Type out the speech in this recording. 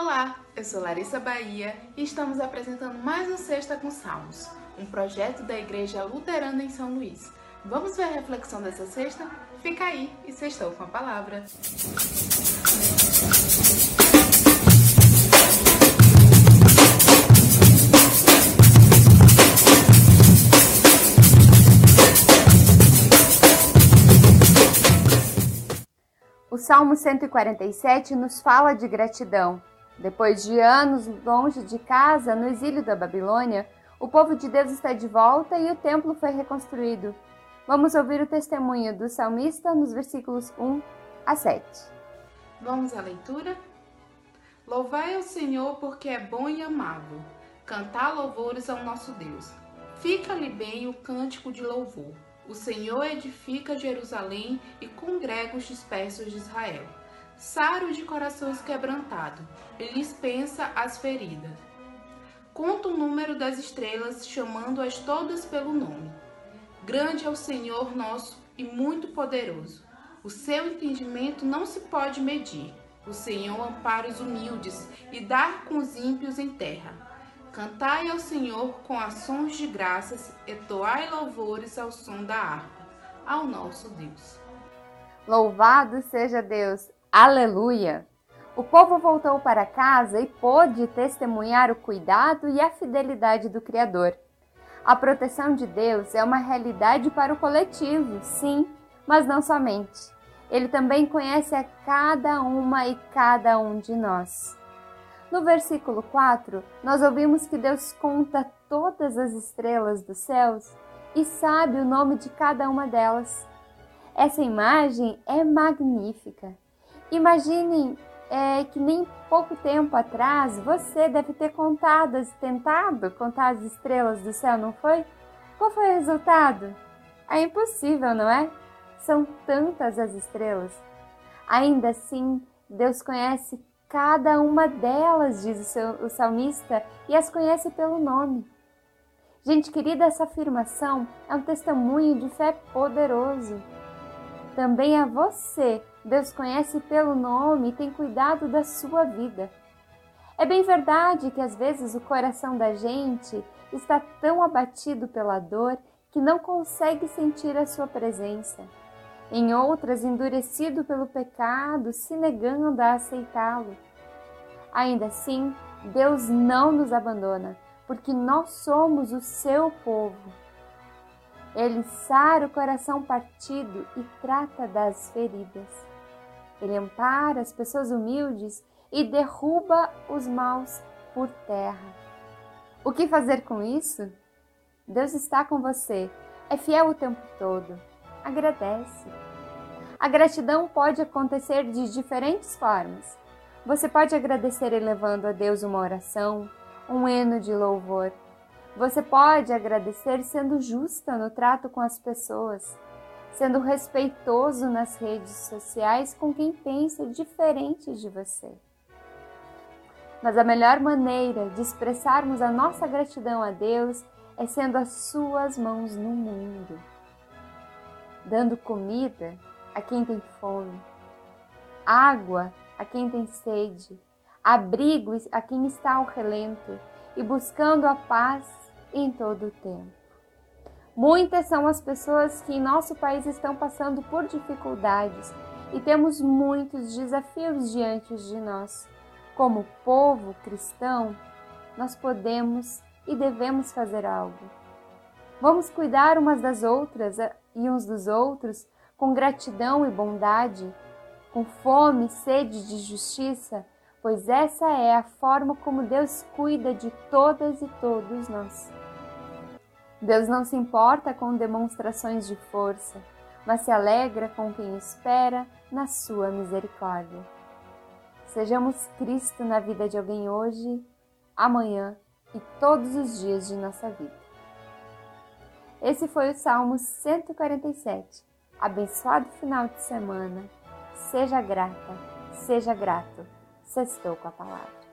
Olá, eu sou Larissa Bahia e estamos apresentando mais um Sexta com Salmos, um projeto da Igreja Luterana em São Luís. Vamos ver a reflexão dessa sexta? Fica aí e sextou com a palavra. O Salmo 147 nos fala de gratidão. Depois de anos longe de casa, no exílio da Babilônia, o povo de Deus está de volta e o templo foi reconstruído. Vamos ouvir o testemunho do salmista nos versículos 1 a 7. Vamos à leitura? Louvai ao Senhor porque é bom e amável. Cantar louvores ao nosso Deus. Fica-lhe bem o cântico de louvor o Senhor edifica Jerusalém e congrega os dispersos de Israel. Saro de corações quebrantados, e lhes pensa as feridas. Conta o número das estrelas, chamando-as todas pelo nome. Grande é o Senhor nosso e muito poderoso. O seu entendimento não se pode medir. O Senhor ampara os humildes e dá com os ímpios em terra. Cantai ao Senhor com ações de graças, e toai louvores ao som da harpa, ao nosso Deus. Louvado seja Deus! Aleluia! O povo voltou para casa e pôde testemunhar o cuidado e a fidelidade do Criador. A proteção de Deus é uma realidade para o coletivo, sim, mas não somente. Ele também conhece a cada uma e cada um de nós. No versículo 4, nós ouvimos que Deus conta todas as estrelas dos céus e sabe o nome de cada uma delas. Essa imagem é magnífica. Imaginem é, que nem pouco tempo atrás você deve ter contado, tentado contar as estrelas do céu, não foi? Qual foi o resultado? É impossível, não é? São tantas as estrelas. Ainda assim, Deus conhece cada uma delas, diz o, seu, o salmista, e as conhece pelo nome. Gente querida, essa afirmação é um testemunho de fé poderoso. Também a você, Deus conhece pelo nome e tem cuidado da sua vida. É bem verdade que às vezes o coração da gente está tão abatido pela dor que não consegue sentir a sua presença em outras endurecido pelo pecado, se negando a aceitá-lo. Ainda assim, Deus não nos abandona, porque nós somos o seu povo. Ele sara o coração partido e trata das feridas. Ele ampara as pessoas humildes e derruba os maus por terra. O que fazer com isso? Deus está com você, é fiel o tempo todo agradece. A gratidão pode acontecer de diferentes formas. Você pode agradecer elevando a Deus uma oração, um hino de louvor. Você pode agradecer sendo justa no trato com as pessoas, sendo respeitoso nas redes sociais com quem pensa diferente de você. Mas a melhor maneira de expressarmos a nossa gratidão a Deus é sendo as suas mãos no mundo dando comida a quem tem fome, água a quem tem sede, abrigo a quem está ao relento e buscando a paz em todo o tempo. Muitas são as pessoas que em nosso país estão passando por dificuldades e temos muitos desafios diante de nós. Como povo cristão, nós podemos e devemos fazer algo. Vamos cuidar umas das outras e uns dos outros com gratidão e bondade, com fome e sede de justiça, pois essa é a forma como Deus cuida de todas e todos nós. Deus não se importa com demonstrações de força, mas se alegra com quem espera na sua misericórdia. Sejamos Cristo na vida de alguém hoje, amanhã e todos os dias de nossa vida. Esse foi o Salmo 147. Abençoado final de semana. Seja grata, seja grato. Sextou com a palavra.